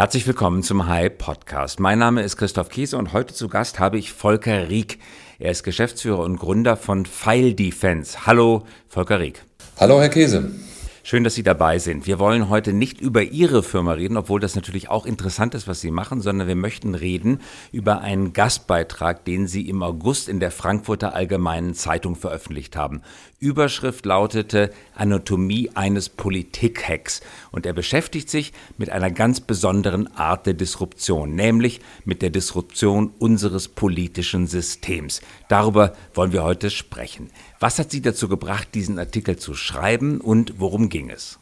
Herzlich willkommen zum High Podcast. Mein Name ist Christoph Kiese und heute zu Gast habe ich Volker Rieck. Er ist Geschäftsführer und Gründer von File Defense. Hallo, Volker Rieck. Hallo, Herr Käse. Schön, dass Sie dabei sind. Wir wollen heute nicht über Ihre Firma reden, obwohl das natürlich auch interessant ist, was Sie machen, sondern wir möchten reden über einen Gastbeitrag, den Sie im August in der Frankfurter Allgemeinen Zeitung veröffentlicht haben. Überschrift lautete Anatomie eines Politikhacks und er beschäftigt sich mit einer ganz besonderen Art der Disruption, nämlich mit der Disruption unseres politischen Systems. Darüber wollen wir heute sprechen. Was hat Sie dazu gebracht, diesen Artikel zu schreiben und worum ging es?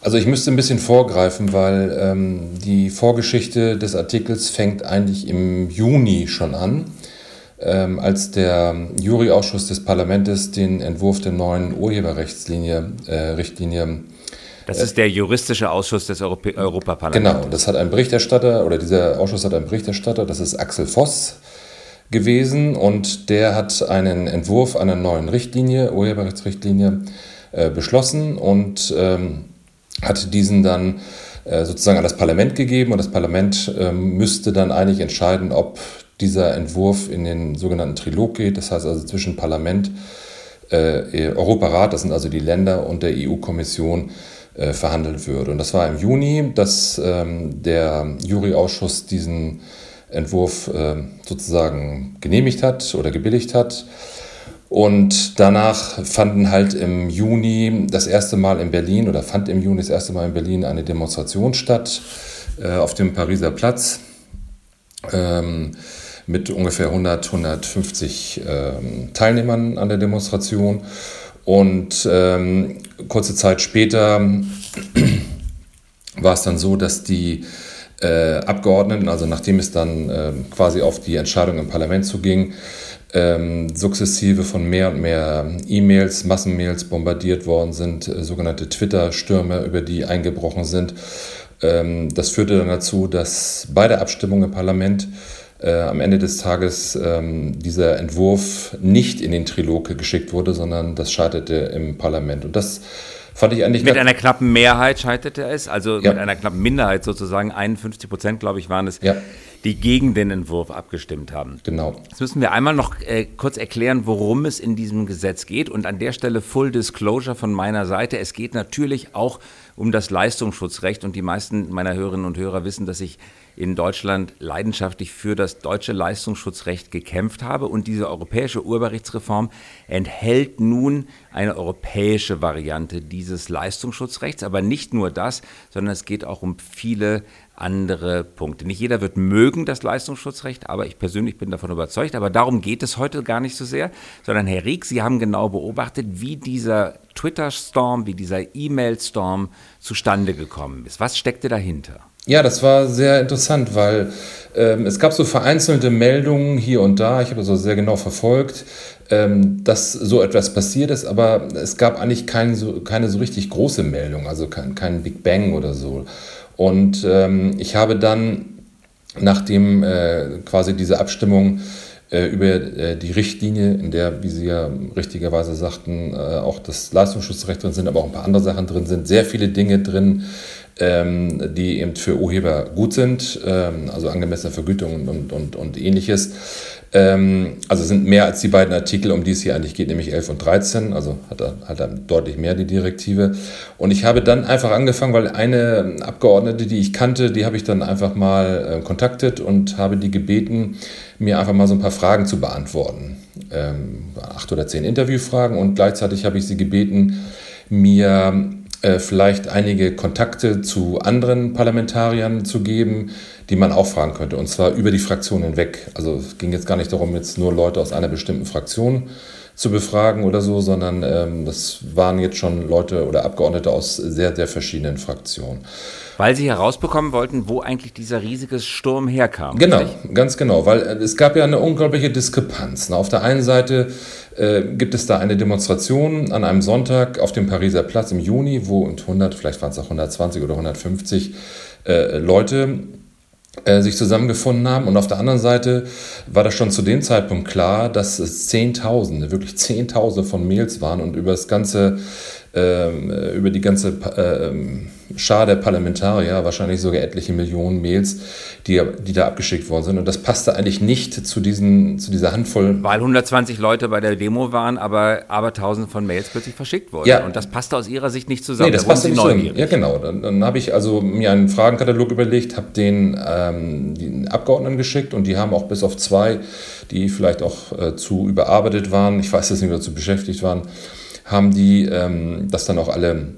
Also ich müsste ein bisschen vorgreifen, weil ähm, die Vorgeschichte des Artikels fängt eigentlich im Juni schon an ähm, als der Juryausschuss des Parlaments den Entwurf der neuen Urheberrechtslinie, äh, Richtlinie das ist der juristische Ausschuss des Europä Europaparlaments. Genau, das hat ein Berichterstatter oder dieser Ausschuss hat einen Berichterstatter, das ist Axel Voss gewesen und der hat einen Entwurf einer neuen Richtlinie, Urheberrechtsrichtlinie, äh, beschlossen und ähm, hat diesen dann äh, sozusagen an das Parlament gegeben und das Parlament äh, müsste dann eigentlich entscheiden, ob dieser Entwurf in den sogenannten Trilog geht, das heißt also zwischen Parlament, äh, Europarat, das sind also die Länder und der EU-Kommission, verhandelt wird. Und das war im Juni, dass ähm, der Juryausschuss diesen Entwurf äh, sozusagen genehmigt hat oder gebilligt hat. Und danach fanden halt im Juni das erste Mal in Berlin oder fand im Juni das erste Mal in Berlin eine Demonstration statt äh, auf dem Pariser Platz. Ähm, mit ungefähr 100, 150 ähm, Teilnehmern an der Demonstration. Und ähm, kurze Zeit später war es dann so, dass die äh, Abgeordneten, also nachdem es dann äh, quasi auf die Entscheidung im Parlament zuging, ähm, sukzessive von mehr und mehr E-Mails, Massenmails bombardiert worden sind, äh, sogenannte Twitter-Stürme, über die eingebrochen sind. Ähm, das führte dann dazu, dass bei der Abstimmung im Parlament äh, am Ende des Tages ähm, dieser Entwurf nicht in den Trilog geschickt wurde, sondern das scheiterte im Parlament. Und das fand ich eigentlich. Mit einer knappen Mehrheit scheiterte es, also ja. mit einer knappen Minderheit sozusagen, 51 Prozent, glaube ich, waren es. Ja die gegen den Entwurf abgestimmt haben. Genau. Jetzt müssen wir einmal noch äh, kurz erklären, worum es in diesem Gesetz geht. Und an der Stelle Full Disclosure von meiner Seite. Es geht natürlich auch um das Leistungsschutzrecht. Und die meisten meiner Hörerinnen und Hörer wissen, dass ich in Deutschland leidenschaftlich für das deutsche Leistungsschutzrecht gekämpft habe. Und diese europäische Urheberrechtsreform enthält nun eine europäische Variante dieses Leistungsschutzrechts. Aber nicht nur das, sondern es geht auch um viele andere Punkte. Nicht jeder wird mögen das Leistungsschutzrecht, aber ich persönlich bin davon überzeugt. Aber darum geht es heute gar nicht so sehr, sondern Herr Rieck, Sie haben genau beobachtet, wie dieser Twitter-Storm, wie dieser E-Mail-Storm zustande gekommen ist. Was steckte dahinter? Ja, das war sehr interessant, weil ähm, es gab so vereinzelte Meldungen hier und da, ich habe das so sehr genau verfolgt, ähm, dass so etwas passiert ist, aber es gab eigentlich kein, so, keine so richtig große Meldung, also kein, kein Big Bang oder so. Und ähm, ich habe dann, nachdem äh, quasi diese Abstimmung äh, über äh, die Richtlinie, in der, wie Sie ja richtigerweise sagten, äh, auch das Leistungsschutzrecht drin sind, aber auch ein paar andere Sachen drin sind, sehr viele Dinge drin, ähm, die eben für Urheber gut sind, ähm, also angemessene Vergütung und, und, und ähnliches. Ähm, also sind mehr als die beiden Artikel, um die es hier eigentlich geht, nämlich 11 und 13, also hat er, hat er deutlich mehr die Direktive. Und ich habe dann einfach angefangen, weil eine Abgeordnete, die ich kannte, die habe ich dann einfach mal äh, kontaktet und habe die gebeten, mir einfach mal so ein paar Fragen zu beantworten. Ähm, acht oder zehn Interviewfragen und gleichzeitig habe ich sie gebeten, mir äh, vielleicht einige Kontakte zu anderen Parlamentariern zu geben, die man auch fragen könnte. Und zwar über die Fraktionen hinweg. Also es ging jetzt gar nicht darum, jetzt nur Leute aus einer bestimmten Fraktion zu befragen oder so, sondern ähm, das waren jetzt schon Leute oder Abgeordnete aus sehr, sehr verschiedenen Fraktionen. Weil Sie herausbekommen wollten, wo eigentlich dieser riesige Sturm herkam. Genau, richtig? ganz genau, weil äh, es gab ja eine unglaubliche Diskrepanz. Auf der einen Seite äh, gibt es da eine Demonstration an einem Sonntag auf dem Pariser Platz im Juni, wo 100, vielleicht waren es auch 120 oder 150 äh, Leute äh, sich zusammengefunden haben. Und auf der anderen Seite war das schon zu dem Zeitpunkt klar, dass es Zehntausende, wirklich Zehntausende von Mails waren und über das ganze ähm, über die ganze ähm, Schar der Parlamentarier, wahrscheinlich sogar etliche Millionen Mails, die, die da abgeschickt worden sind. Und das passte eigentlich nicht zu, diesen, zu dieser Handvoll. Weil 120 Leute bei der Demo waren, aber aber tausende von Mails plötzlich verschickt wurden. Ja. Und das passte aus Ihrer Sicht nicht zusammen. Nee, das da passte nicht zusammen. Ja, genau. Dann, dann habe ich also mir einen Fragenkatalog überlegt, habe den, ähm, den Abgeordneten geschickt und die haben auch bis auf zwei, die vielleicht auch äh, zu überarbeitet waren, ich weiß jetzt nicht, oder zu beschäftigt waren, haben die ähm, das dann auch alle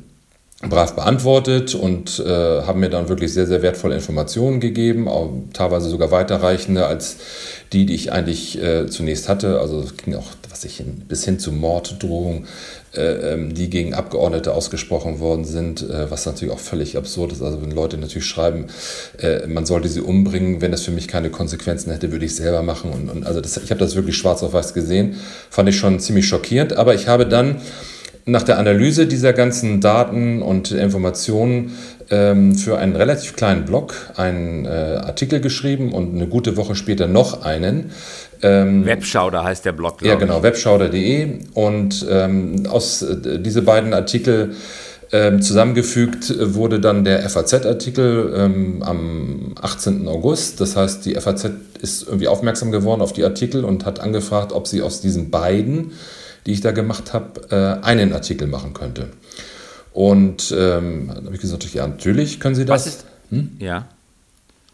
brav beantwortet und äh, haben mir dann wirklich sehr, sehr wertvolle Informationen gegeben, auch teilweise sogar weiterreichende als die, die ich eigentlich äh, zunächst hatte. Also es ging auch was ich hin, bis hin zu Morddrohungen, äh, ähm, die gegen Abgeordnete ausgesprochen worden sind, äh, was natürlich auch völlig absurd ist. Also wenn Leute natürlich schreiben, äh, man sollte sie umbringen, wenn das für mich keine Konsequenzen hätte, würde ich selber machen. Und, und also das, ich habe das wirklich schwarz auf weiß gesehen, fand ich schon ziemlich schockierend. Aber ich habe dann nach der Analyse dieser ganzen Daten und Informationen ähm, für einen relativ kleinen Blog einen äh, Artikel geschrieben und eine gute Woche später noch einen. Ähm, Webschauder heißt der Blog. Ja, genau, webschauder.de. Und ähm, aus äh, diese beiden Artikel ähm, zusammengefügt wurde dann der FAZ-Artikel ähm, am 18. August. Das heißt, die FAZ ist irgendwie aufmerksam geworden auf die Artikel und hat angefragt, ob sie aus diesen beiden die ich da gemacht habe, äh, einen Artikel machen könnte. Und ähm, dann habe ich gesagt, ja, natürlich können Sie das. Was ist, hm? Ja.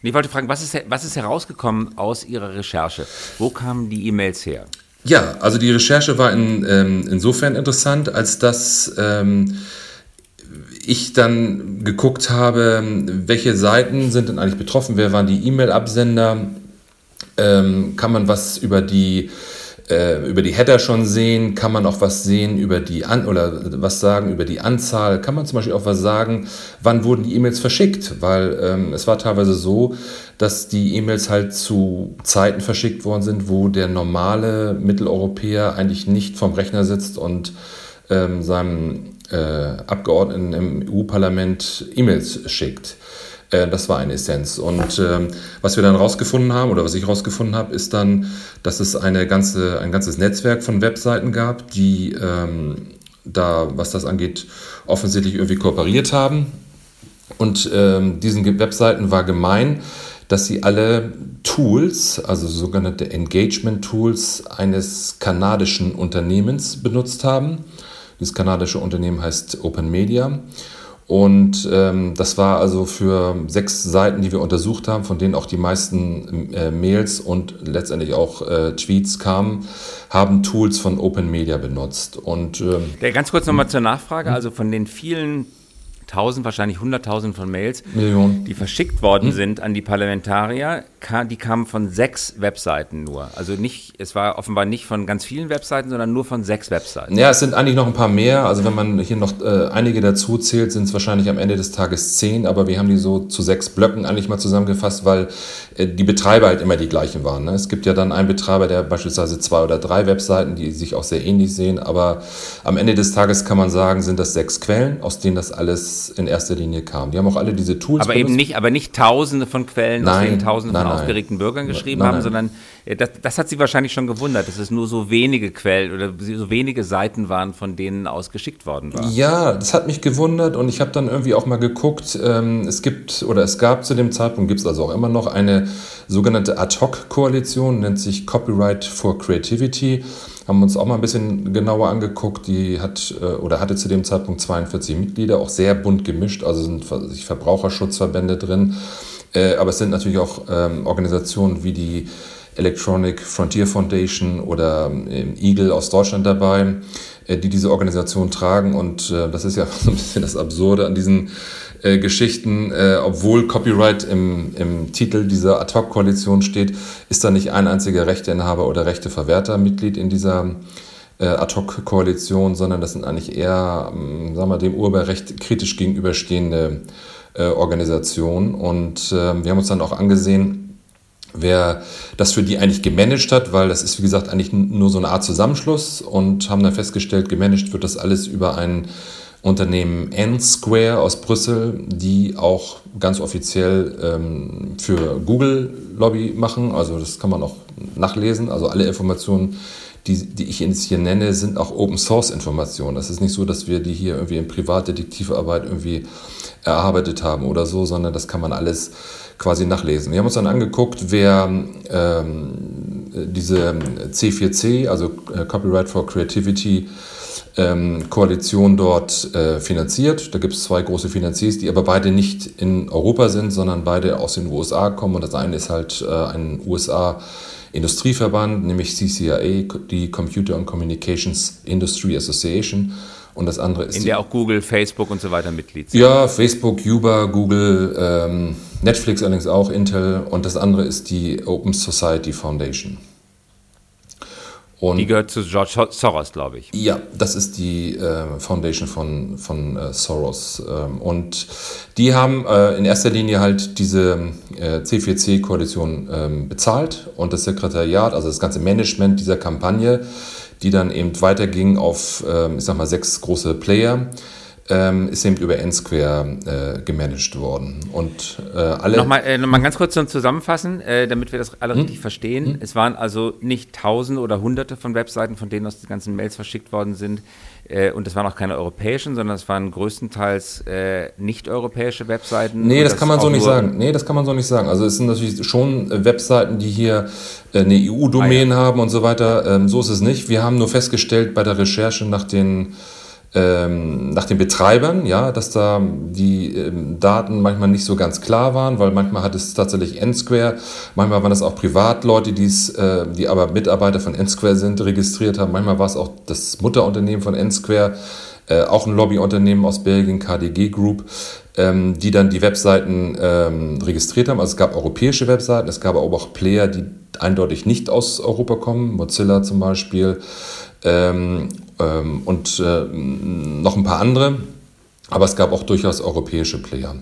Ich wollte fragen, was ist, was ist herausgekommen aus Ihrer Recherche? Wo kamen die E-Mails her? Ja, also die Recherche war in, ähm, insofern interessant, als dass ähm, ich dann geguckt habe, welche Seiten sind denn eigentlich betroffen, wer waren die E-Mail-Absender, ähm, kann man was über die äh, über die Header schon sehen, kann man auch was sehen über die An oder was sagen über die Anzahl, kann man zum Beispiel auch was sagen, wann wurden die E-Mails verschickt, weil ähm, es war teilweise so, dass die E-Mails halt zu Zeiten verschickt worden sind, wo der normale Mitteleuropäer eigentlich nicht vom Rechner sitzt und ähm, seinem äh, Abgeordneten im EU-Parlament E-Mails schickt. Äh, das war eine Essenz. Und ähm, was wir dann rausgefunden haben, oder was ich rausgefunden habe, ist dann, dass es eine ganze, ein ganzes Netzwerk von Webseiten gab, die ähm, da, was das angeht, offensichtlich irgendwie kooperiert haben. Und ähm, diesen Webseiten war gemein, dass sie alle Tools, also sogenannte Engagement-Tools eines kanadischen Unternehmens benutzt haben. Dieses kanadische Unternehmen heißt Open Media. Und ähm, das war also für sechs Seiten, die wir untersucht haben, von denen auch die meisten äh, Mails und letztendlich auch äh, Tweets kamen, haben Tools von Open Media benutzt. Und ähm, ja, ganz kurz nochmal zur Nachfrage. Also von den vielen tausend, wahrscheinlich hunderttausend von Mails, Millionen. die verschickt worden hm. sind an die Parlamentarier, die kamen von sechs Webseiten nur. Also nicht, es war offenbar nicht von ganz vielen Webseiten, sondern nur von sechs Webseiten. Ja, es sind eigentlich noch ein paar mehr. Also wenn man hier noch äh, einige dazu zählt, sind es wahrscheinlich am Ende des Tages zehn, aber wir haben die so zu sechs Blöcken eigentlich mal zusammengefasst, weil äh, die Betreiber halt immer die gleichen waren. Ne? Es gibt ja dann einen Betreiber, der beispielsweise zwei oder drei Webseiten, die sich auch sehr ähnlich sehen, aber am Ende des Tages kann man sagen, sind das sechs Quellen, aus denen das alles in erster Linie kam. Die haben auch alle diese Tools. Aber benutzt. eben nicht, aber nicht tausende von Quellen, nein, aus denen tausende nein. Aufgeregten Bürgern geschrieben nein, haben, sondern äh, das, das, hat sie wahrscheinlich schon gewundert, dass es nur so wenige Quellen oder so wenige Seiten waren, von denen aus geschickt worden war. Ja, das hat mich gewundert und ich habe dann irgendwie auch mal geguckt, ähm, es gibt oder es gab zu dem Zeitpunkt, gibt es also auch immer noch eine sogenannte Ad-Hoc-Koalition, nennt sich Copyright for Creativity haben uns auch mal ein bisschen genauer angeguckt. Die hat äh, oder hatte zu dem Zeitpunkt 42 Mitglieder, auch sehr bunt gemischt, also sind Verbraucherschutzverbände drin. Äh, aber es sind natürlich auch ähm, Organisationen wie die Electronic Frontier Foundation oder ähm, Eagle aus Deutschland dabei, äh, die diese Organisation tragen. Und das ist ja so ein bisschen das Absurde an diesen äh, Geschichten, äh, obwohl Copyright im, im Titel dieser Ad-Hoc-Koalition steht, ist da nicht ein einziger Rechteinhaber oder Rechteverwerter Mitglied in dieser äh, Ad-Hoc-Koalition, sondern das sind eigentlich eher, ähm, sagen wir, dem Urheberrecht kritisch gegenüberstehende äh, Organisationen. Und äh, wir haben uns dann auch angesehen, wer das für die eigentlich gemanagt hat, weil das ist, wie gesagt, eigentlich nur so eine Art Zusammenschluss und haben dann festgestellt, gemanagt wird das alles über einen Unternehmen N-Square aus Brüssel, die auch ganz offiziell ähm, für Google Lobby machen. Also das kann man auch nachlesen. Also alle Informationen, die, die ich jetzt hier nenne, sind auch Open Source Informationen. Das ist nicht so, dass wir die hier irgendwie in Privatdetektivarbeit irgendwie erarbeitet haben oder so, sondern das kann man alles quasi nachlesen. Wir haben uns dann angeguckt, wer ähm, diese C4C, also äh, Copyright for Creativity, ähm, Koalition dort äh, finanziert. Da gibt es zwei große Finanziers, die aber beide nicht in Europa sind, sondern beide aus den USA kommen. Und das eine ist halt äh, ein USA- Industrieverband, nämlich CCIA, die Computer and Communications Industry Association. Und das andere ist. In der auch Google, Facebook und so weiter Mitglied sind. Ja, Facebook, Uber, Google, ähm, Netflix allerdings auch, Intel. Und das andere ist die Open Society Foundation. Und die gehört zu George Soros, glaube ich. Ja, das ist die äh, Foundation von, von äh, Soros. Ähm, und die haben äh, in erster Linie halt diese äh, C4C-Koalition ähm, bezahlt und das Sekretariat, also das ganze Management dieser Kampagne, die dann eben weiterging auf, ähm, ich sag mal, sechs große Player ähm, ist eben über N-Square äh, gemanagt worden. Und äh, alle. Nochmal, äh, nochmal ganz kurz zum Zusammenfassen, äh, damit wir das alle hm? richtig verstehen. Hm? Es waren also nicht Tausende oder Hunderte von Webseiten, von denen aus die ganzen Mails verschickt worden sind. Äh, und es waren auch keine europäischen, sondern es waren größtenteils äh, nicht-europäische Webseiten. Nee, das, das kann man so nicht sagen. Nee, das kann man so nicht sagen. Also es sind natürlich schon Webseiten, die hier eine EU-Domain ah, ja. haben und so weiter. Ähm, so ist es nicht. Wir haben nur festgestellt bei der Recherche nach den ähm, nach den Betreibern, ja, dass da die ähm, Daten manchmal nicht so ganz klar waren, weil manchmal hat es tatsächlich N-Square, manchmal waren es auch Privatleute, die's, äh, die aber Mitarbeiter von N-Square sind, registriert haben, manchmal war es auch das Mutterunternehmen von N-Square, äh, auch ein Lobbyunternehmen aus Belgien, KDG Group, ähm, die dann die Webseiten ähm, registriert haben. Also es gab europäische Webseiten, es gab aber auch Player, die eindeutig nicht aus Europa kommen, Mozilla zum Beispiel. Ähm, ähm, und äh, noch ein paar andere. Aber es gab auch durchaus europäische Player.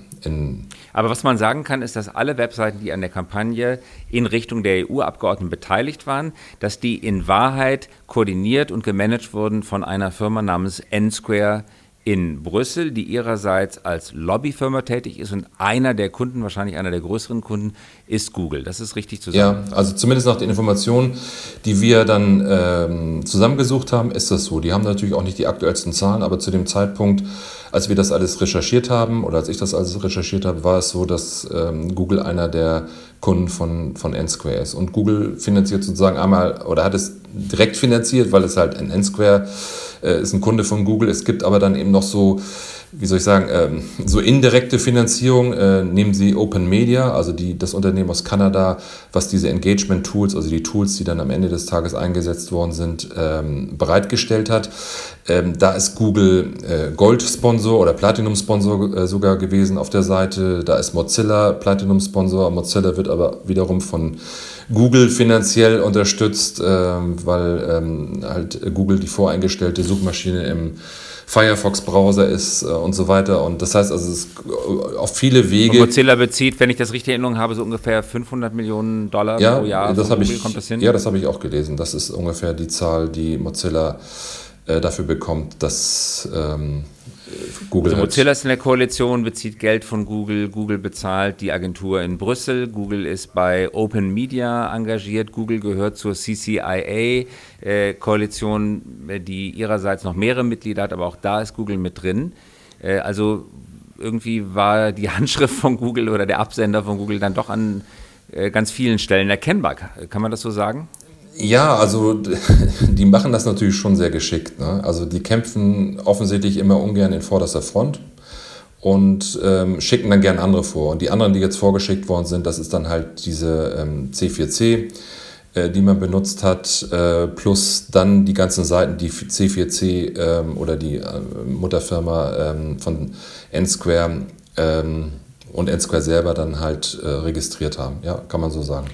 Aber was man sagen kann, ist, dass alle Webseiten, die an der Kampagne in Richtung der EU-Abgeordneten beteiligt waren, dass die in Wahrheit koordiniert und gemanagt wurden von einer Firma namens N-Square in Brüssel, die ihrerseits als Lobbyfirma tätig ist und einer der Kunden, wahrscheinlich einer der größeren Kunden, ist Google. Das ist richtig zu sagen. Ja, also zumindest nach den Informationen, die wir dann ähm, zusammengesucht haben, ist das so. Die haben natürlich auch nicht die aktuellsten Zahlen, aber zu dem Zeitpunkt, als wir das alles recherchiert haben oder als ich das alles recherchiert habe, war es so, dass ähm, Google einer der Kunden von, von N-Square ist. Und Google finanziert sozusagen einmal oder hat es direkt finanziert, weil es halt ein N-Square äh, ist ein Kunde von Google. Es gibt aber dann eben noch so, wie soll ich sagen, ähm, so indirekte Finanzierung. Äh, nehmen Sie Open Media, also die, das Unternehmen aus Kanada, was diese Engagement-Tools, also die Tools, die dann am Ende des Tages eingesetzt worden sind, ähm, bereitgestellt hat. Ähm, da ist Google äh, Gold-Sponsor oder Platinum-Sponsor äh, sogar gewesen auf der Seite. Da ist Mozilla Platinum-Sponsor. Mozilla wird aber wiederum von Google finanziell unterstützt, ähm, weil ähm, halt Google die voreingestellte Suchmaschine im Firefox-Browser ist äh, und so weiter. Und das heißt also, es ist auf viele Wege. Und Mozilla bezieht, wenn ich das richtig in Erinnerung habe, so ungefähr 500 Millionen Dollar ja, pro Jahr. Das ich, kommt das hin? Ja, das habe ich auch gelesen. Das ist ungefähr die Zahl, die Mozilla äh, dafür bekommt, dass ähm, Google. Also Mozilla ist in der Koalition, bezieht Geld von Google. Google bezahlt die Agentur in Brüssel. Google ist bei Open Media engagiert. Google gehört zur CCIA-Koalition, äh, die ihrerseits noch mehrere Mitglieder hat, aber auch da ist Google mit drin. Äh, also irgendwie war die Handschrift von Google oder der Absender von Google dann doch an äh, ganz vielen Stellen erkennbar. Kann man das so sagen? Ja, also die machen das natürlich schon sehr geschickt. Ne? Also die kämpfen offensichtlich immer ungern in vorderster Front und ähm, schicken dann gern andere vor. Und die anderen, die jetzt vorgeschickt worden sind, das ist dann halt diese ähm, C4C, äh, die man benutzt hat, äh, plus dann die ganzen Seiten, die C4C ähm, oder die äh, Mutterfirma ähm, von N-Square ähm, und N-Square selber dann halt äh, registriert haben. Ja, kann man so sagen.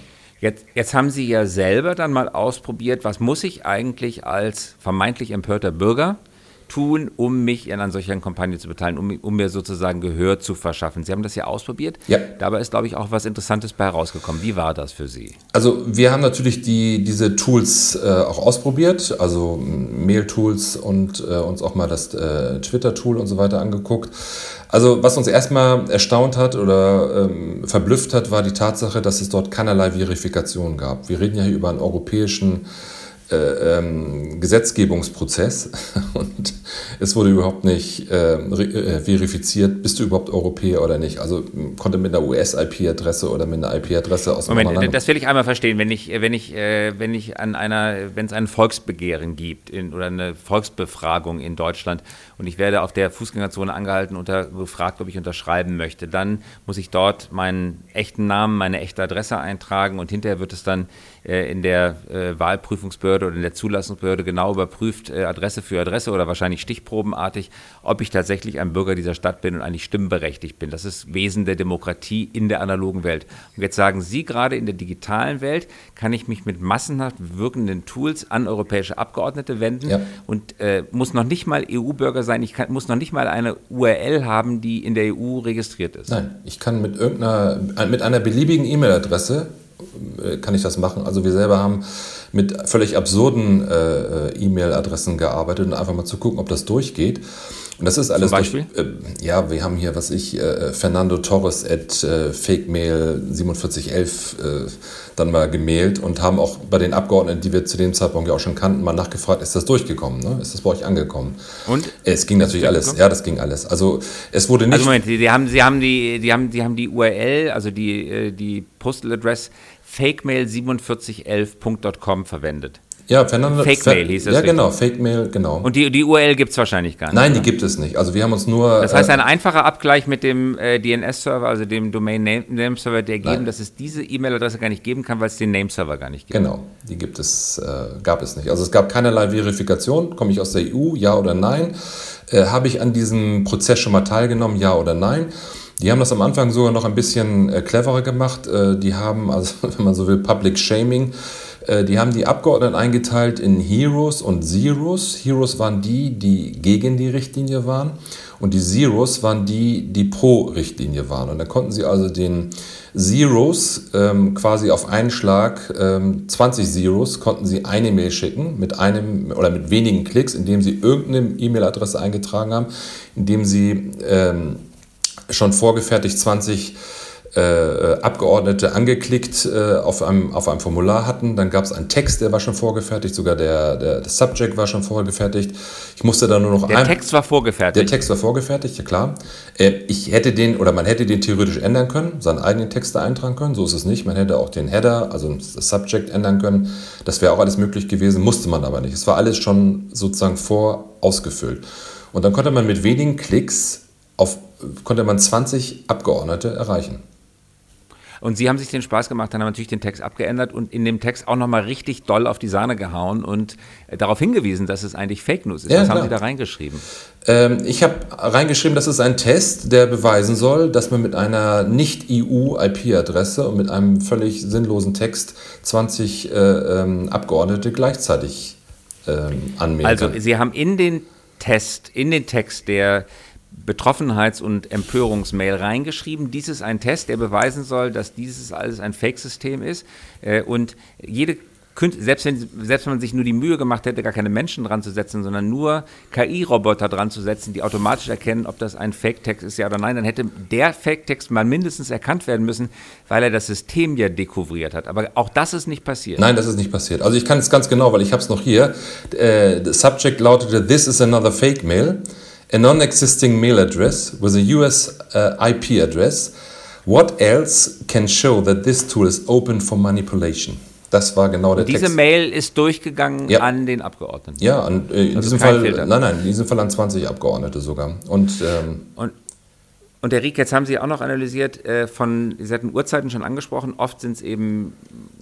Jetzt, jetzt haben Sie ja selber dann mal ausprobiert, was muss ich eigentlich als vermeintlich empörter Bürger tun, um mich einer solchen Kampagne zu beteiligen, um, um, mir sozusagen Gehör zu verschaffen. Sie haben das ja ausprobiert. Ja. Dabei ist, glaube ich, auch was Interessantes bei herausgekommen. Wie war das für Sie? Also wir haben natürlich die, diese Tools äh, auch ausprobiert, also Mail-Tools und äh, uns auch mal das äh, Twitter-Tool und so weiter angeguckt. Also was uns erstmal erstaunt hat oder ähm, verblüfft hat, war die Tatsache, dass es dort keinerlei Verifikation gab. Wir reden ja hier über einen europäischen äh, ähm, Gesetzgebungsprozess und es wurde überhaupt nicht äh, äh verifiziert, bist du überhaupt Europäer oder nicht. Also konnte mit einer US-IP-Adresse oder mit einer IP-Adresse aus Moment, Land das will ich einmal verstehen. Wenn ich, wenn ich, äh, wenn ich an einer, wenn es ein Volksbegehren gibt in, oder eine Volksbefragung in Deutschland und ich werde auf der Fußgängerzone angehalten und gefragt, ob ich unterschreiben möchte, dann muss ich dort meinen echten Namen, meine echte Adresse eintragen und hinterher wird es dann in der äh, Wahlprüfungsbehörde oder in der Zulassungsbehörde genau überprüft, äh, Adresse für Adresse oder wahrscheinlich stichprobenartig, ob ich tatsächlich ein Bürger dieser Stadt bin und eigentlich stimmberechtigt bin. Das ist Wesen der Demokratie in der analogen Welt. Und jetzt sagen Sie gerade, in der digitalen Welt kann ich mich mit massenhaft wirkenden Tools an europäische Abgeordnete wenden ja. und äh, muss noch nicht mal EU-Bürger sein, ich kann, muss noch nicht mal eine URL haben, die in der EU registriert ist. Nein, ich kann mit irgendeiner, mit einer beliebigen E-Mail-Adresse äh, kann ich das machen. Also wir selber haben mit völlig absurden äh, äh, E-Mail-Adressen gearbeitet und einfach mal zu gucken, ob das durchgeht. Und das ist alles Zum Beispiel? Durch, äh, ja, wir haben hier, was ich, äh, Fernando Torres at äh, fakemail 4711 äh, dann mal gemailt und haben auch bei den Abgeordneten, die wir zu dem Zeitpunkt ja auch schon kannten, mal nachgefragt, ist das durchgekommen? Ne? Ist das bei euch angekommen? Und? Es ging natürlich alles. Ja, das ging alles. Also es wurde nicht. Also Moment, die, die haben, sie haben die, die haben, die haben die URL, also die, äh, die Postal Address fakemail4711.com verwendet. Ja, Fernando. Fake Mail hieß das. Ja, genau, Fake Mail, genau. Und die, die URL gibt es wahrscheinlich gar nicht. Nein, oder? die gibt es nicht. Also wir haben uns nur. Das heißt, äh, ein einfacher Abgleich mit dem äh, DNS-Server, also dem Domain Name Server, der geben, dass es diese E-Mail-Adresse gar nicht geben kann, weil es den Name-Server gar nicht gibt. Genau, die gibt es, äh, gab es nicht. Also es gab keinerlei Verifikation. Komme ich aus der EU, ja oder nein? Äh, Habe ich an diesem Prozess schon mal teilgenommen, ja oder nein? Die haben das am Anfang sogar noch ein bisschen äh, cleverer gemacht. Äh, die haben, also wenn man so will, Public Shaming. Äh, die haben die Abgeordneten eingeteilt in Heroes und Zeros. Heroes waren die, die gegen die Richtlinie waren. Und die Zeros waren die, die pro Richtlinie waren. Und dann konnten sie also den Zeros ähm, quasi auf einen Schlag, ähm, 20 Zeros, konnten sie eine Mail schicken mit einem oder mit wenigen Klicks, indem sie irgendeine E-Mail-Adresse eingetragen haben, indem sie ähm, schon vorgefertigt 20 äh, Abgeordnete angeklickt äh, auf, einem, auf einem Formular hatten. Dann gab es einen Text, der war schon vorgefertigt, sogar der, der, der Subject war schon vorgefertigt. Ich musste da nur noch Der ein, Text war vorgefertigt. Der Text war vorgefertigt, ja klar. Äh, ich hätte den, oder man hätte den theoretisch ändern können, seinen eigenen Text da eintragen können, so ist es nicht. Man hätte auch den Header, also das Subject ändern können. Das wäre auch alles möglich gewesen, musste man aber nicht. Es war alles schon sozusagen vorausgefüllt. Und dann konnte man mit wenigen Klicks auf konnte man 20 Abgeordnete erreichen. Und Sie haben sich den Spaß gemacht, dann haben natürlich den Text abgeändert und in dem Text auch nochmal richtig doll auf die Sahne gehauen und äh, darauf hingewiesen, dass es eigentlich Fake News ist. Ja, Was klar. haben Sie da reingeschrieben? Ähm, ich habe reingeschrieben, das ist ein Test, der beweisen soll, dass man mit einer Nicht-EU-IP-Adresse und mit einem völlig sinnlosen Text 20 äh, ähm, Abgeordnete gleichzeitig ähm, anmelden Also Sie haben in den Test, in den Text der Betroffenheits- und Empörungsmail reingeschrieben. Dies ist ein Test, der beweisen soll, dass dieses alles ein Fake-System ist. Äh, und jede selbst wenn, selbst wenn man sich nur die Mühe gemacht hätte, gar keine Menschen dran zu setzen, sondern nur KI-Roboter dran zu setzen, die automatisch erkennen, ob das ein Fake-Text ist, ja oder nein, dann hätte der Fake-Text mal mindestens erkannt werden müssen, weil er das System ja dekouvriert hat. Aber auch das ist nicht passiert. Nein, das ist nicht passiert. Also ich kann es ganz genau, weil ich habe es noch hier. Äh, Subject lautete, This is another fake mail a non-existing mail address with a US uh, IP address. What else can show that this tool is open for manipulation? Das war genau der diese Text. Mail ist durchgegangen ja. an den Abgeordneten. Ja, an, äh, in also diesem Fall, Filter. nein, nein, in diesem Fall an 20 Abgeordnete sogar. Und, ähm, und, und Herr Rieck, jetzt haben Sie auch noch analysiert, äh, von, Sie hatten Uhrzeiten schon angesprochen, oft sind es eben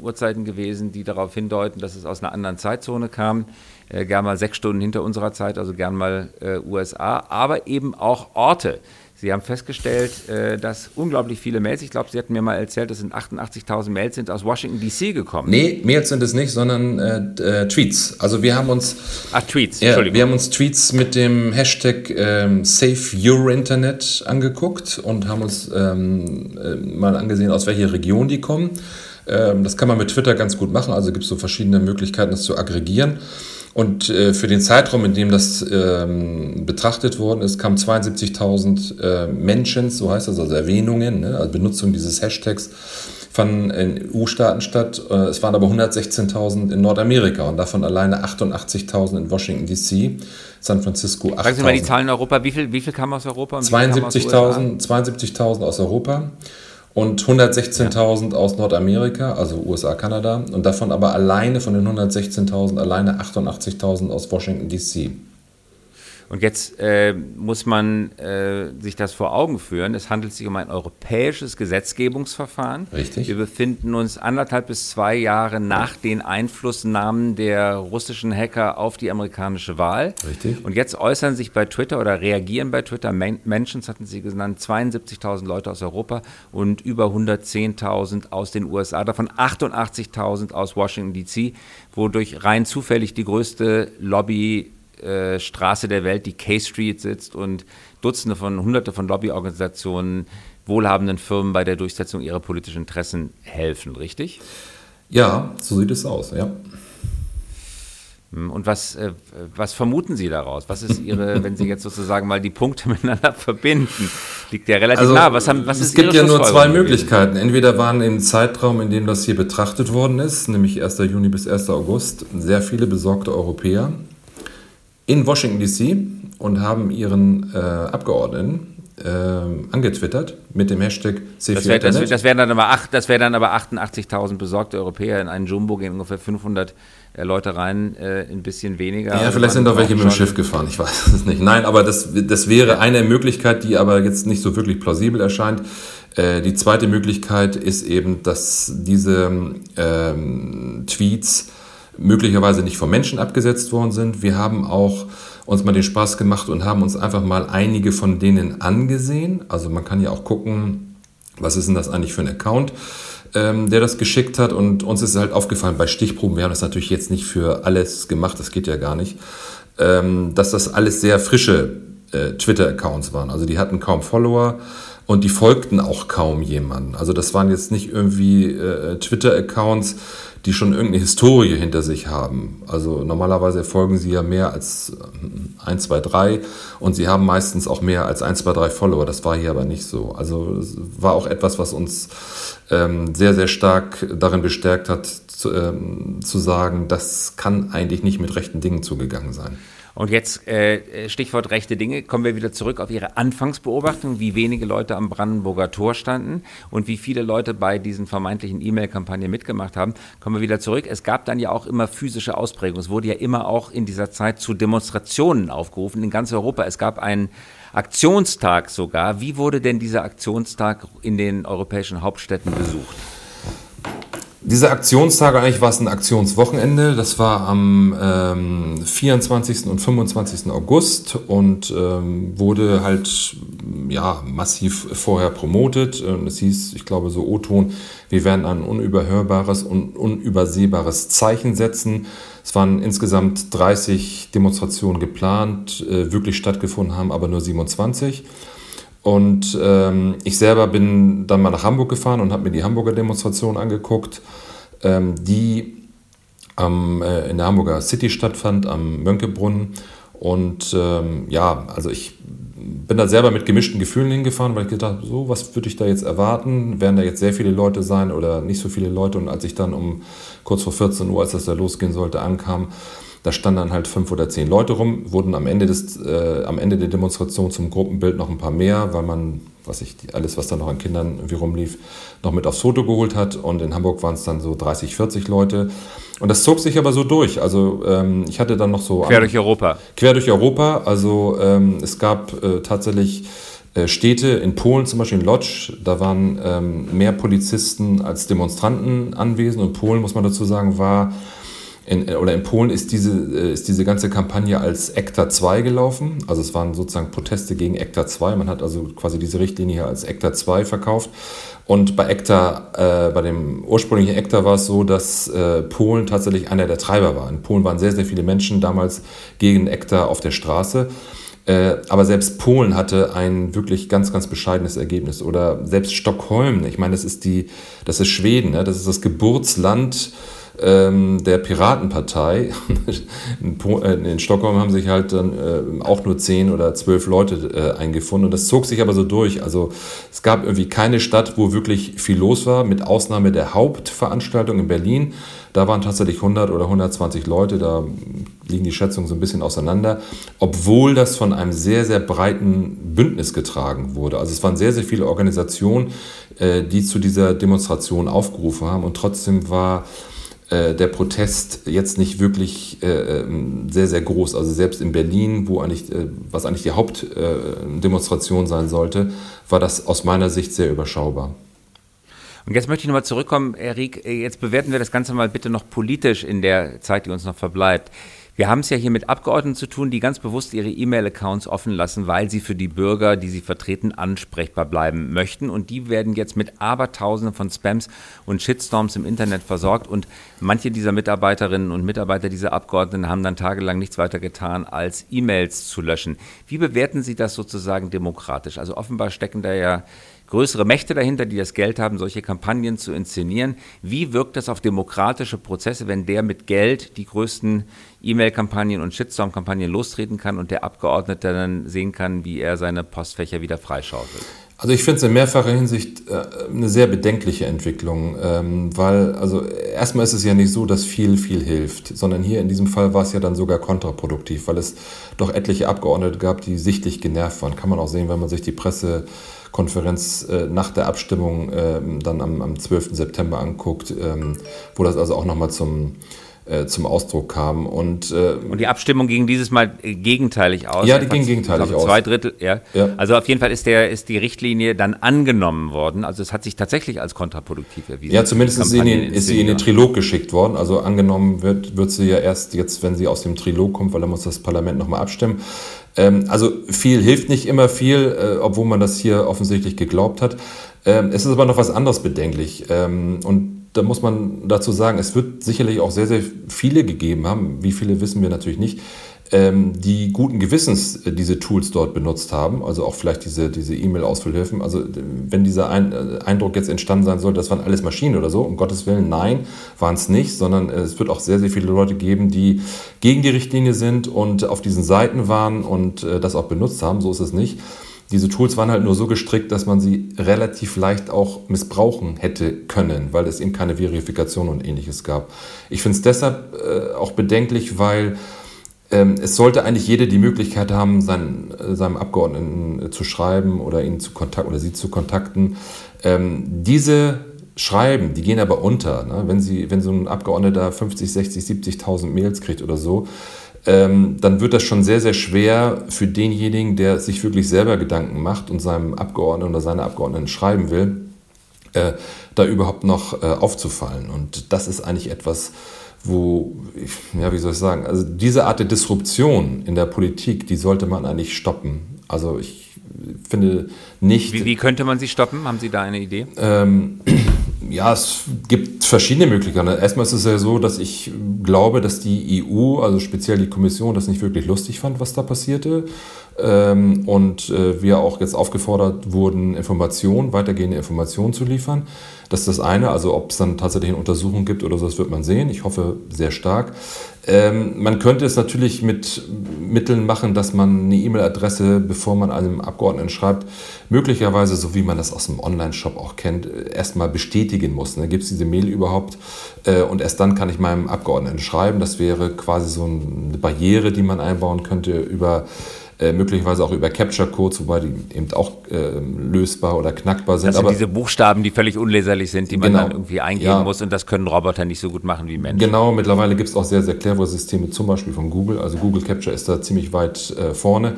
Uhrzeiten gewesen, die darauf hindeuten, dass es aus einer anderen Zeitzone kam äh, gern mal sechs Stunden hinter unserer Zeit, also gern mal äh, USA, aber eben auch Orte. Sie haben festgestellt, äh, dass unglaublich viele Mails, ich glaube, Sie hatten mir mal erzählt, es sind 88.000 Mails sind aus Washington DC gekommen. Nee, Mails sind es nicht, sondern äh, äh, Tweets. Also wir haben uns Ach, Tweets, ja, Entschuldigung. Wir haben uns Tweets mit dem Hashtag ähm, Save Your Internet angeguckt und haben uns ähm, äh, mal angesehen, aus welcher Region die kommen. Ähm, das kann man mit Twitter ganz gut machen, also gibt es so verschiedene Möglichkeiten, das zu aggregieren. Und äh, für den Zeitraum, in dem das ähm, betrachtet worden ist, kamen 72.000 äh, Menschen, so heißt das, also Erwähnungen, ne, also Benutzung dieses Hashtags fanden in EU-Staaten statt. Äh, es waren aber 116.000 in Nordamerika und davon alleine 88.000 in Washington DC, San Francisco 8.000. Sagen Sie mal die Zahlen in Europa. Wie viel, wie viel kam aus Europa? 72.000 72 aus Europa und 116.000 ja. aus Nordamerika, also USA, Kanada. Und davon aber alleine von den 116.000 alleine 88.000 aus Washington DC. Und jetzt äh, muss man äh, sich das vor Augen führen. Es handelt sich um ein europäisches Gesetzgebungsverfahren. Richtig. Wir befinden uns anderthalb bis zwei Jahre nach den Einflussnahmen der russischen Hacker auf die amerikanische Wahl. Richtig. Und jetzt äußern sich bei Twitter oder reagieren bei Twitter Menschen, hatten Sie genannt, 72.000 Leute aus Europa und über 110.000 aus den USA, davon 88.000 aus Washington DC, wodurch rein zufällig die größte Lobby äh, Straße der Welt, die K Street sitzt und Dutzende von, Hunderte von Lobbyorganisationen, wohlhabenden Firmen bei der Durchsetzung ihrer politischen Interessen helfen, richtig? Ja, so sieht es aus, ja. Hm, und was, äh, was vermuten Sie daraus? Was ist Ihre, wenn Sie jetzt sozusagen mal die Punkte miteinander verbinden? Liegt ja relativ also, nah. Was haben, was es gibt ja nur zwei Möglichkeiten. Entweder waren im Zeitraum, in dem das hier betrachtet worden ist, nämlich 1. Juni bis 1. August, sehr viele besorgte Europäer, in Washington DC und haben ihren äh, Abgeordneten äh, angetwittert mit dem Hashtag C4 das, wär, das, das wären dann aber, wär aber 88.000 besorgte Europäer in einen Jumbo gehen ungefähr 500 äh, Leute rein, äh, ein bisschen weniger. Ja, vielleicht sind doch welche mit dem Schiff gefahren, ich weiß es nicht. Nein, aber das, das wäre eine Möglichkeit, die aber jetzt nicht so wirklich plausibel erscheint. Äh, die zweite Möglichkeit ist eben, dass diese ähm, Tweets möglicherweise nicht von Menschen abgesetzt worden sind. Wir haben auch uns mal den Spaß gemacht und haben uns einfach mal einige von denen angesehen. Also man kann ja auch gucken, was ist denn das eigentlich für ein Account, ähm, der das geschickt hat. Und uns ist halt aufgefallen bei Stichproben, wir haben das natürlich jetzt nicht für alles gemacht, das geht ja gar nicht, ähm, dass das alles sehr frische äh, Twitter-Accounts waren. Also die hatten kaum Follower und die folgten auch kaum jemanden. Also das waren jetzt nicht irgendwie äh, Twitter-Accounts, die schon irgendeine Historie hinter sich haben. Also normalerweise folgen sie ja mehr als 1, 2, 3 und sie haben meistens auch mehr als 1, 2, 3 Follower. Das war hier aber nicht so. Also es war auch etwas, was uns ähm, sehr, sehr stark darin bestärkt hat, zu, ähm, zu sagen, das kann eigentlich nicht mit rechten Dingen zugegangen sein. Und jetzt äh, Stichwort rechte Dinge, kommen wir wieder zurück auf Ihre Anfangsbeobachtung, wie wenige Leute am Brandenburger Tor standen und wie viele Leute bei diesen vermeintlichen E-Mail-Kampagnen mitgemacht haben. Kommen wir wieder zurück. Es gab dann ja auch immer physische Ausprägungen. Es wurde ja immer auch in dieser Zeit zu Demonstrationen aufgerufen in ganz Europa. Es gab einen Aktionstag sogar. Wie wurde denn dieser Aktionstag in den europäischen Hauptstädten besucht? Dieser Aktionstag, eigentlich war es ein Aktionswochenende. Das war am ähm, 24. und 25. August und ähm, wurde halt ja, massiv vorher promotet. Es hieß, ich glaube, so O-Ton, wir werden ein unüberhörbares und unübersehbares Zeichen setzen. Es waren insgesamt 30 Demonstrationen geplant, äh, wirklich stattgefunden haben aber nur 27. Und ähm, ich selber bin dann mal nach Hamburg gefahren und habe mir die Hamburger Demonstration angeguckt, ähm, die ähm, äh, in der Hamburger City stattfand, am Mönkebrunnen. Und ähm, ja, also ich bin da selber mit gemischten Gefühlen hingefahren, weil ich gedacht habe, so, was würde ich da jetzt erwarten? Werden da jetzt sehr viele Leute sein oder nicht so viele Leute? Und als ich dann um kurz vor 14 Uhr, als das da losgehen sollte, ankam, da standen dann halt fünf oder zehn Leute rum, wurden am Ende, des, äh, am Ende der Demonstration zum Gruppenbild noch ein paar mehr, weil man, was ich, alles, was da noch an Kindern irgendwie rumlief, noch mit aufs Foto geholt hat. Und in Hamburg waren es dann so 30, 40 Leute. Und das zog sich aber so durch. Also ähm, ich hatte dann noch so... Quer durch Europa. Quer durch Europa. Also ähm, es gab äh, tatsächlich äh, Städte in Polen, zum Beispiel in Lodz, da waren ähm, mehr Polizisten als Demonstranten anwesend. Und Polen, muss man dazu sagen, war in, oder in Polen ist diese, äh, ist diese ganze Kampagne als ECTA 2 gelaufen. Also es waren sozusagen Proteste gegen ECTA 2. Man hat also quasi diese Richtlinie als ECTA 2 verkauft. Und bei ECTA, äh, bei dem ursprünglichen ECTA war es so, dass äh, Polen tatsächlich einer der Treiber war. In Polen waren sehr, sehr viele Menschen damals gegen ECTA auf der Straße. Äh, aber selbst Polen hatte ein wirklich ganz, ganz bescheidenes Ergebnis. Oder selbst Stockholm, ich meine, das ist die, das ist Schweden, ne? das ist das Geburtsland ähm, der Piratenpartei. in, äh, in, Stockholm haben sich halt dann äh, auch nur zehn oder zwölf Leute äh, eingefunden und das zog sich aber so durch. Also es gab irgendwie keine Stadt, wo wirklich viel los war, mit Ausnahme der Hauptveranstaltung in Berlin. Da waren tatsächlich 100 oder 120 Leute, da liegen die Schätzungen so ein bisschen auseinander, obwohl das von einem sehr, sehr breiten Bündnis getragen wurde. Also es waren sehr, sehr viele Organisationen, äh, die zu dieser Demonstration aufgerufen haben und trotzdem war äh, der Protest jetzt nicht wirklich äh, ähm, sehr, sehr groß. Also selbst in Berlin, wo eigentlich, äh, was eigentlich die Hauptdemonstration sein sollte, war das aus meiner Sicht sehr überschaubar. Und jetzt möchte ich nochmal zurückkommen, Erik, jetzt bewerten wir das Ganze mal bitte noch politisch in der Zeit, die uns noch verbleibt. Wir haben es ja hier mit Abgeordneten zu tun, die ganz bewusst ihre E-Mail-Accounts offen lassen, weil sie für die Bürger, die sie vertreten, ansprechbar bleiben möchten. Und die werden jetzt mit Abertausenden von Spams und Shitstorms im Internet versorgt. Und manche dieser Mitarbeiterinnen und Mitarbeiter dieser Abgeordneten haben dann tagelang nichts weiter getan, als E-Mails zu löschen. Wie bewerten Sie das sozusagen demokratisch? Also offenbar stecken da ja größere Mächte dahinter, die das Geld haben, solche Kampagnen zu inszenieren. Wie wirkt das auf demokratische Prozesse, wenn der mit Geld die größten E-Mail-Kampagnen und Shitstorm-Kampagnen lostreten kann und der Abgeordnete dann sehen kann, wie er seine Postfächer wieder freischaufelt? Also ich finde es in mehrfacher Hinsicht äh, eine sehr bedenkliche Entwicklung, ähm, weil also erstmal ist es ja nicht so, dass viel viel hilft, sondern hier in diesem Fall war es ja dann sogar kontraproduktiv, weil es doch etliche Abgeordnete gab, die sichtlich genervt waren. Kann man auch sehen, wenn man sich die Presse Konferenz äh, nach der Abstimmung äh, dann am, am 12. September anguckt, ähm, wo das also auch nochmal zum, äh, zum Ausdruck kam. Und, äh, und die Abstimmung ging dieses Mal äh, gegenteilig aus? Ja, die ging gegenteilig glaube, aus. Zwei Drittel, ja. ja. Also auf jeden Fall ist, der, ist die Richtlinie dann angenommen worden. Also es hat sich tatsächlich als kontraproduktiv erwiesen. Ja, zumindest ist sie, in den, ist sie in den Trilog geschickt worden. Also angenommen wird, wird sie ja erst jetzt, wenn sie aus dem Trilog kommt, weil dann muss das Parlament nochmal abstimmen. Ähm, also viel hilft nicht immer viel, äh, obwohl man das hier offensichtlich geglaubt hat. Ähm, es ist aber noch was anderes bedenklich. Ähm, und da muss man dazu sagen, es wird sicherlich auch sehr, sehr viele gegeben haben. Wie viele wissen wir natürlich nicht die guten Gewissens äh, diese Tools dort benutzt haben, also auch vielleicht diese, diese E-Mail-Ausfüllhilfen. Also wenn dieser äh, Eindruck jetzt entstanden sein soll, das waren alles Maschinen oder so, um Gottes Willen, nein, waren es nicht, sondern es wird auch sehr, sehr viele Leute geben, die gegen die Richtlinie sind und auf diesen Seiten waren und äh, das auch benutzt haben, so ist es nicht. Diese Tools waren halt nur so gestrickt, dass man sie relativ leicht auch missbrauchen hätte können, weil es eben keine Verifikation und ähnliches gab. Ich finde es deshalb äh, auch bedenklich, weil ähm, es sollte eigentlich jeder die Möglichkeit haben, seinen, äh, seinem Abgeordneten äh, zu schreiben oder ihn zu kontakten oder sie zu kontakten. Ähm, diese Schreiben, die gehen aber unter. Ne? Wenn, sie, wenn so ein Abgeordneter 50, 60, 70.000 Mails kriegt oder so, ähm, dann wird das schon sehr, sehr schwer für denjenigen, der sich wirklich selber Gedanken macht und seinem Abgeordneten oder seiner Abgeordneten schreiben will, äh, da überhaupt noch aufzufallen. Und das ist eigentlich etwas, wo, ja, wie soll ich sagen, also diese Art der Disruption in der Politik, die sollte man eigentlich stoppen. Also ich finde nicht. Wie, wie könnte man sie stoppen? Haben Sie da eine Idee? Ähm, ja, es gibt verschiedene Möglichkeiten. Erstmal ist es ja so, dass ich glaube, dass die EU, also speziell die Kommission, das nicht wirklich lustig fand, was da passierte. Ähm, und äh, wir auch jetzt aufgefordert wurden, Informationen, weitergehende Informationen zu liefern. Das ist das eine. Also ob es dann tatsächlich eine Untersuchung gibt oder so, das wird man sehen. Ich hoffe sehr stark. Ähm, man könnte es natürlich mit Mitteln machen, dass man eine E-Mail-Adresse, bevor man einem Abgeordneten schreibt, möglicherweise, so wie man das aus dem Online-Shop auch kennt, erstmal bestätigen muss. Ne? Gibt es diese Mail überhaupt? Äh, und erst dann kann ich meinem Abgeordneten schreiben. Das wäre quasi so eine Barriere, die man einbauen könnte über äh, möglicherweise auch über Capture-Codes, wobei die eben auch äh, lösbar oder knackbar sind. Das sind aber diese Buchstaben, die völlig unleserlich sind, die man genau, dann irgendwie eingeben ja. muss und das können Roboter nicht so gut machen wie Menschen. Genau, mittlerweile gibt es auch sehr, sehr clevere Systeme, zum Beispiel von Google. Also Google Capture ist da ziemlich weit äh, vorne.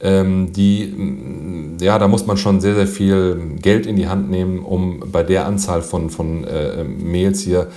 Ähm, die, mm, ja, da muss man schon sehr, sehr viel Geld in die Hand nehmen, um bei der Anzahl von, von äh, Mails hier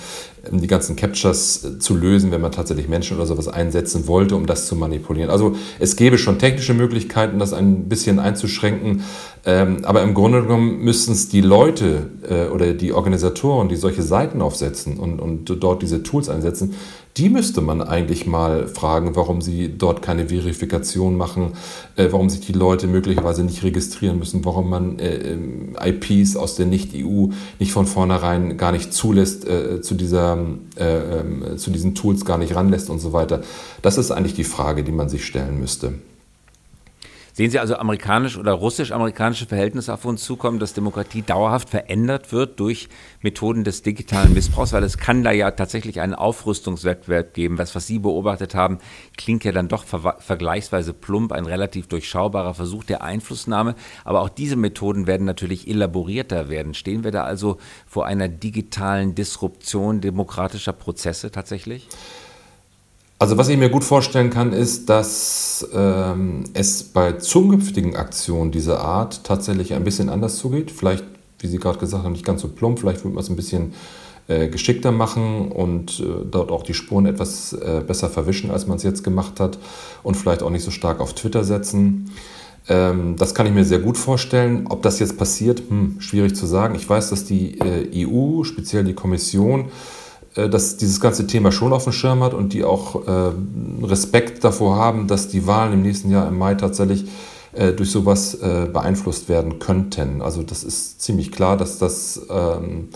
die ganzen Captures äh, zu lösen, wenn man tatsächlich Menschen oder sowas einsetzen wollte, um das zu manipulieren. Also es gäbe schon technische Möglichkeiten, das ein bisschen einzuschränken, ähm, aber im Grunde genommen müssten es die Leute äh, oder die Organisatoren, die solche Seiten aufsetzen und, und dort diese Tools einsetzen, die müsste man eigentlich mal fragen, warum sie dort keine Verifikation machen, äh, warum sich die Leute möglicherweise nicht registrieren müssen, warum man äh, ähm, IPs aus der Nicht-EU nicht von vornherein gar nicht zulässt, äh, zu, dieser, äh, ähm, zu diesen Tools gar nicht ranlässt und so weiter. Das ist eigentlich die Frage, die man sich stellen müsste. Sehen Sie also amerikanisch oder russisch-amerikanische Verhältnisse auf uns zukommen, dass Demokratie dauerhaft verändert wird durch Methoden des digitalen Missbrauchs? Weil es kann da ja tatsächlich einen Aufrüstungswettbewerb geben. Was, was Sie beobachtet haben, klingt ja dann doch ver vergleichsweise plump, ein relativ durchschaubarer Versuch der Einflussnahme. Aber auch diese Methoden werden natürlich elaborierter werden. Stehen wir da also vor einer digitalen Disruption demokratischer Prozesse tatsächlich? Also was ich mir gut vorstellen kann, ist, dass ähm, es bei zukünftigen Aktionen dieser Art tatsächlich ein bisschen anders zugeht. Vielleicht, wie Sie gerade gesagt haben, nicht ganz so plump, vielleicht wird man es ein bisschen äh, geschickter machen und äh, dort auch die Spuren etwas äh, besser verwischen, als man es jetzt gemacht hat und vielleicht auch nicht so stark auf Twitter setzen. Ähm, das kann ich mir sehr gut vorstellen. Ob das jetzt passiert, hm, schwierig zu sagen. Ich weiß, dass die äh, EU, speziell die Kommission, dass dieses ganze Thema schon auf dem Schirm hat und die auch äh, Respekt davor haben, dass die Wahlen im nächsten Jahr im Mai tatsächlich äh, durch sowas äh, beeinflusst werden könnten. Also das ist ziemlich klar, dass das ähm,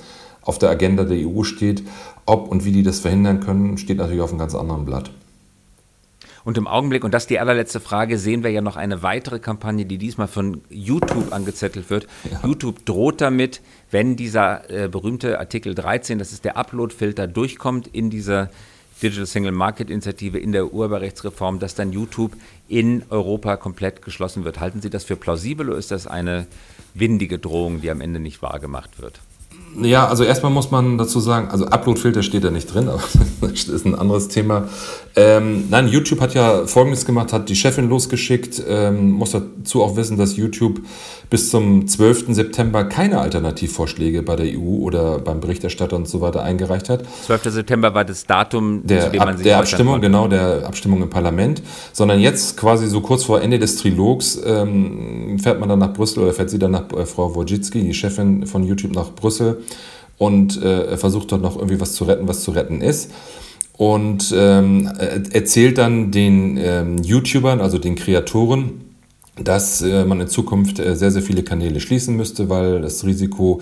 auf der Agenda der EU steht. Ob und wie die das verhindern können, steht natürlich auf einem ganz anderen Blatt. Und im Augenblick, und das ist die allerletzte Frage, sehen wir ja noch eine weitere Kampagne, die diesmal von YouTube angezettelt wird. Ja. YouTube droht damit, wenn dieser äh, berühmte Artikel 13, das ist der Upload-Filter, durchkommt in dieser Digital Single Market Initiative, in der Urheberrechtsreform, dass dann YouTube in Europa komplett geschlossen wird. Halten Sie das für plausibel oder ist das eine windige Drohung, die am Ende nicht wahrgemacht wird? Ja, also erstmal muss man dazu sagen, also Uploadfilter steht da nicht drin, aber das ist ein anderes Thema. Ähm, nein, YouTube hat ja Folgendes gemacht, hat die Chefin losgeschickt, ähm, muss dazu auch wissen, dass YouTube bis zum 12. September keine Alternativvorschläge bei der EU oder beim Berichterstatter und so weiter eingereicht hat. 12. September war das Datum, der, sich der Abstimmung, konnte. genau, der Abstimmung im Parlament, sondern jetzt quasi so kurz vor Ende des Trilogs ähm, fährt man dann nach Brüssel oder fährt sie dann nach äh, Frau Wojcicki, die Chefin von YouTube, nach Brüssel und äh, versucht dort noch irgendwie was zu retten, was zu retten ist. Und ähm, erzählt dann den ähm, YouTubern, also den Kreatoren, dass äh, man in Zukunft äh, sehr, sehr viele Kanäle schließen müsste, weil das Risiko,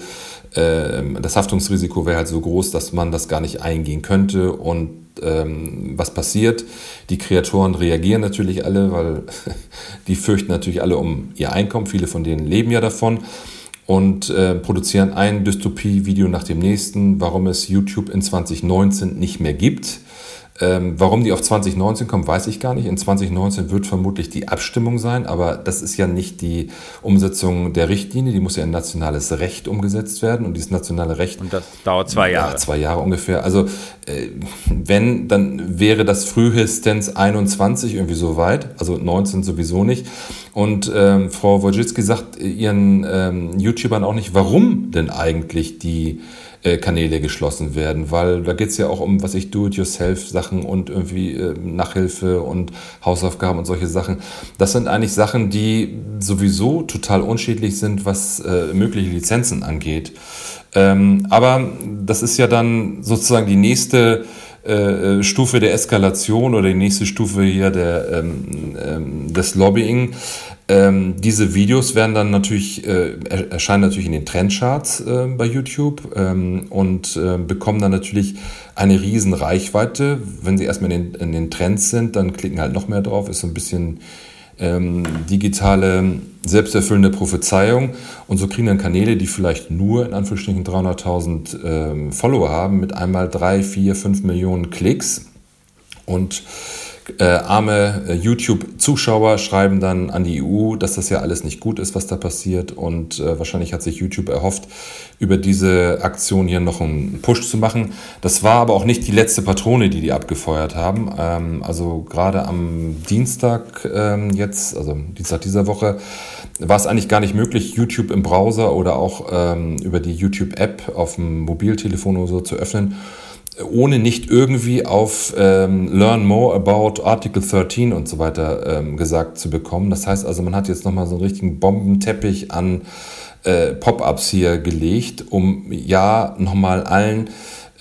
äh, das Haftungsrisiko wäre halt so groß, dass man das gar nicht eingehen könnte. Und ähm, was passiert? Die Kreatoren reagieren natürlich alle, weil die fürchten natürlich alle um ihr Einkommen. Viele von denen leben ja davon und äh, produzieren ein Dystopie-Video nach dem nächsten, warum es YouTube in 2019 nicht mehr gibt. Ähm, warum die auf 2019 kommen, weiß ich gar nicht. In 2019 wird vermutlich die Abstimmung sein, aber das ist ja nicht die Umsetzung der Richtlinie, die muss ja in nationales Recht umgesetzt werden und dieses nationale Recht. Und das dauert zwei Jahre. Ja, zwei Jahre ungefähr. Also äh, wenn, dann wäre das frühestens 21 irgendwie so weit, also 19 sowieso nicht. Und ähm, Frau Wojcicki sagt ihren ähm, YouTubern auch nicht, warum denn eigentlich die äh, Kanäle geschlossen werden, weil da geht es ja auch um, was ich Do-it-yourself-Sachen und irgendwie äh, Nachhilfe und Hausaufgaben und solche Sachen. Das sind eigentlich Sachen, die sowieso total unschädlich sind, was äh, mögliche Lizenzen angeht. Ähm, aber das ist ja dann sozusagen die nächste äh, Stufe der Eskalation oder die nächste Stufe hier der, ähm, ähm, des Lobbying. Ähm, diese Videos werden dann natürlich, äh, erscheinen natürlich in den Trendcharts äh, bei YouTube ähm, und äh, bekommen dann natürlich eine riesen Reichweite. Wenn sie erstmal in den, in den Trends sind, dann klicken halt noch mehr drauf, ist so ein bisschen ähm, digitale, selbsterfüllende Prophezeiung. Und so kriegen dann Kanäle, die vielleicht nur in Anführungsstrichen 300.000 ähm, Follower haben, mit einmal 3, 4, 5 Millionen Klicks. Und äh, arme äh, YouTube-Zuschauer schreiben dann an die EU, dass das ja alles nicht gut ist, was da passiert. Und äh, wahrscheinlich hat sich YouTube erhofft, über diese Aktion hier noch einen Push zu machen. Das war aber auch nicht die letzte Patrone, die die abgefeuert haben. Ähm, also gerade am Dienstag ähm, jetzt, also Dienstag dieser Woche, war es eigentlich gar nicht möglich, YouTube im Browser oder auch ähm, über die YouTube-App auf dem Mobiltelefon oder so zu öffnen ohne nicht irgendwie auf ähm, Learn More About Article 13 und so weiter ähm, gesagt zu bekommen. Das heißt also, man hat jetzt nochmal so einen richtigen Bombenteppich an äh, Pop-ups hier gelegt, um ja nochmal allen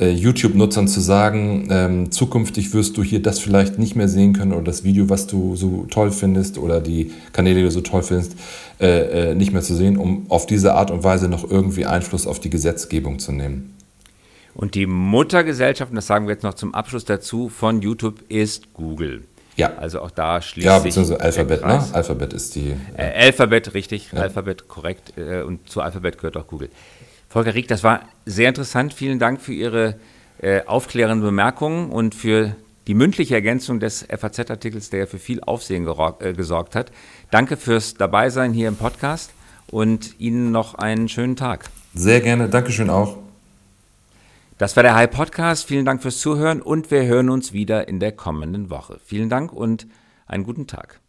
äh, YouTube-Nutzern zu sagen, ähm, zukünftig wirst du hier das vielleicht nicht mehr sehen können oder das Video, was du so toll findest oder die Kanäle, die du so toll findest, äh, äh, nicht mehr zu sehen, um auf diese Art und Weise noch irgendwie Einfluss auf die Gesetzgebung zu nehmen. Und die Muttergesellschaft, und das sagen wir jetzt noch zum Abschluss dazu, von YouTube ist Google. Ja. Also auch da schließt ja, beziehungsweise Alphabet, ne? Alphabet ist die. Äh, Alphabet, richtig, ja. Alphabet, korrekt. Äh, und zu Alphabet gehört auch Google. Volker Rieck, das war sehr interessant. Vielen Dank für Ihre äh, aufklärenden Bemerkungen und für die mündliche Ergänzung des FAZ-Artikels, der ja für viel Aufsehen äh, gesorgt hat. Danke fürs Dabeisein hier im Podcast und Ihnen noch einen schönen Tag. Sehr gerne, Dankeschön auch. Das war der High Podcast. Vielen Dank fürs Zuhören und wir hören uns wieder in der kommenden Woche. Vielen Dank und einen guten Tag.